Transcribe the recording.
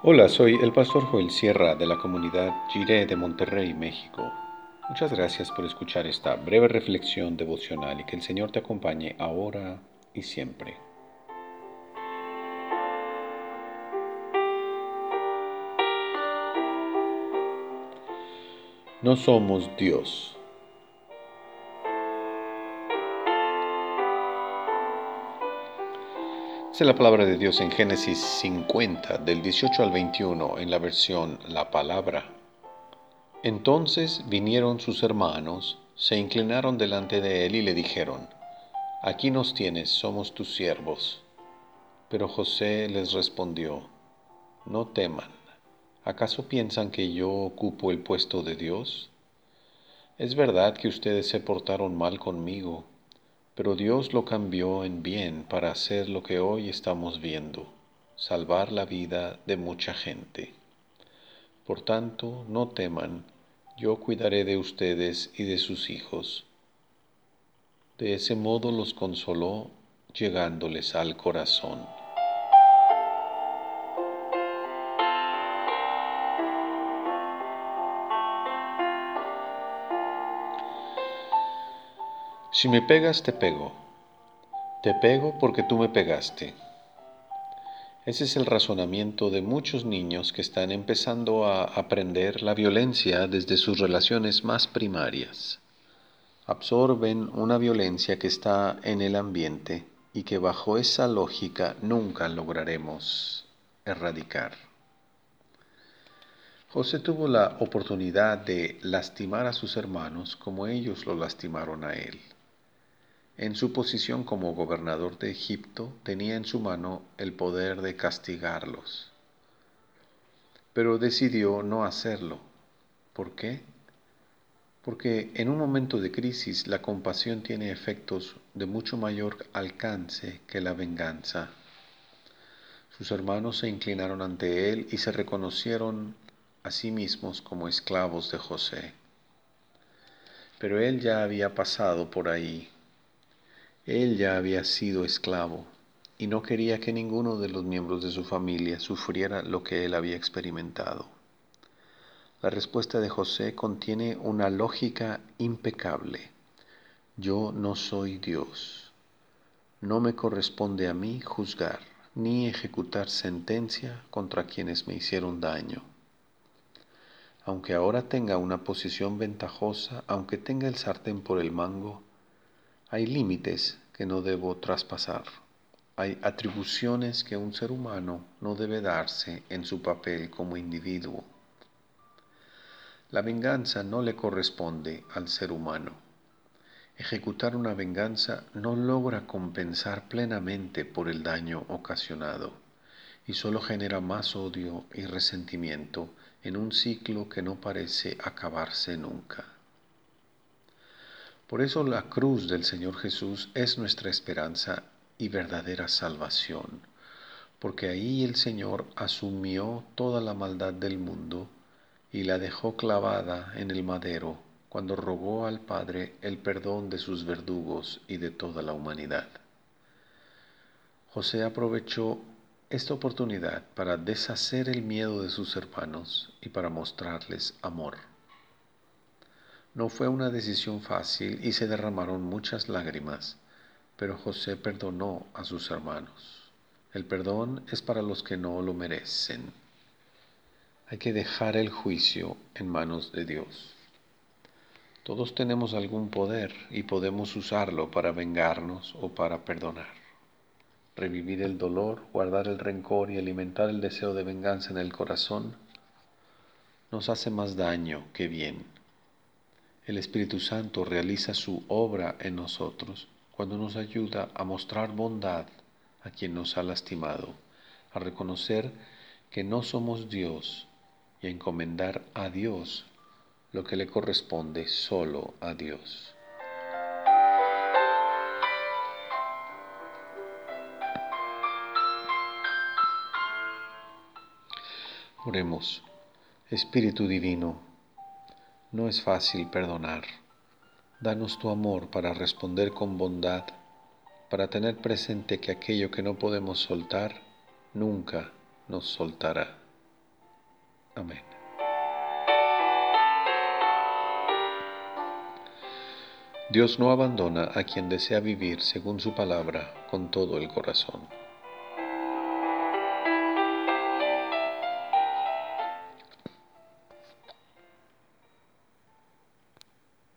Hola, soy el pastor Joel Sierra de la comunidad Jiré de Monterrey, México. Muchas gracias por escuchar esta breve reflexión devocional y que el Señor te acompañe ahora y siempre. No somos Dios. La palabra de Dios en Génesis 50, del 18 al 21, en la versión La Palabra. Entonces vinieron sus hermanos, se inclinaron delante de él y le dijeron, Aquí nos tienes, somos tus siervos. Pero José les respondió, No teman, ¿acaso piensan que yo ocupo el puesto de Dios? Es verdad que ustedes se portaron mal conmigo pero Dios lo cambió en bien para hacer lo que hoy estamos viendo, salvar la vida de mucha gente. Por tanto, no teman, yo cuidaré de ustedes y de sus hijos. De ese modo los consoló, llegándoles al corazón. Si me pegas, te pego. Te pego porque tú me pegaste. Ese es el razonamiento de muchos niños que están empezando a aprender la violencia desde sus relaciones más primarias. Absorben una violencia que está en el ambiente y que bajo esa lógica nunca lograremos erradicar. José tuvo la oportunidad de lastimar a sus hermanos como ellos lo lastimaron a él. En su posición como gobernador de Egipto tenía en su mano el poder de castigarlos. Pero decidió no hacerlo. ¿Por qué? Porque en un momento de crisis la compasión tiene efectos de mucho mayor alcance que la venganza. Sus hermanos se inclinaron ante él y se reconocieron a sí mismos como esclavos de José. Pero él ya había pasado por ahí él ya había sido esclavo y no quería que ninguno de los miembros de su familia sufriera lo que él había experimentado. La respuesta de José contiene una lógica impecable. Yo no soy Dios. No me corresponde a mí juzgar ni ejecutar sentencia contra quienes me hicieron daño. Aunque ahora tenga una posición ventajosa, aunque tenga el sartén por el mango, hay límites que no debo traspasar. Hay atribuciones que un ser humano no debe darse en su papel como individuo. La venganza no le corresponde al ser humano. Ejecutar una venganza no logra compensar plenamente por el daño ocasionado y solo genera más odio y resentimiento en un ciclo que no parece acabarse nunca. Por eso la cruz del Señor Jesús es nuestra esperanza y verdadera salvación, porque ahí el Señor asumió toda la maldad del mundo y la dejó clavada en el madero cuando rogó al Padre el perdón de sus verdugos y de toda la humanidad. José aprovechó esta oportunidad para deshacer el miedo de sus hermanos y para mostrarles amor. No fue una decisión fácil y se derramaron muchas lágrimas, pero José perdonó a sus hermanos. El perdón es para los que no lo merecen. Hay que dejar el juicio en manos de Dios. Todos tenemos algún poder y podemos usarlo para vengarnos o para perdonar. Revivir el dolor, guardar el rencor y alimentar el deseo de venganza en el corazón nos hace más daño que bien el Espíritu Santo realiza su obra en nosotros cuando nos ayuda a mostrar bondad a quien nos ha lastimado, a reconocer que no somos Dios y a encomendar a Dios lo que le corresponde solo a Dios. Oremos, Espíritu Divino, no es fácil perdonar. Danos tu amor para responder con bondad, para tener presente que aquello que no podemos soltar, nunca nos soltará. Amén. Dios no abandona a quien desea vivir según su palabra con todo el corazón.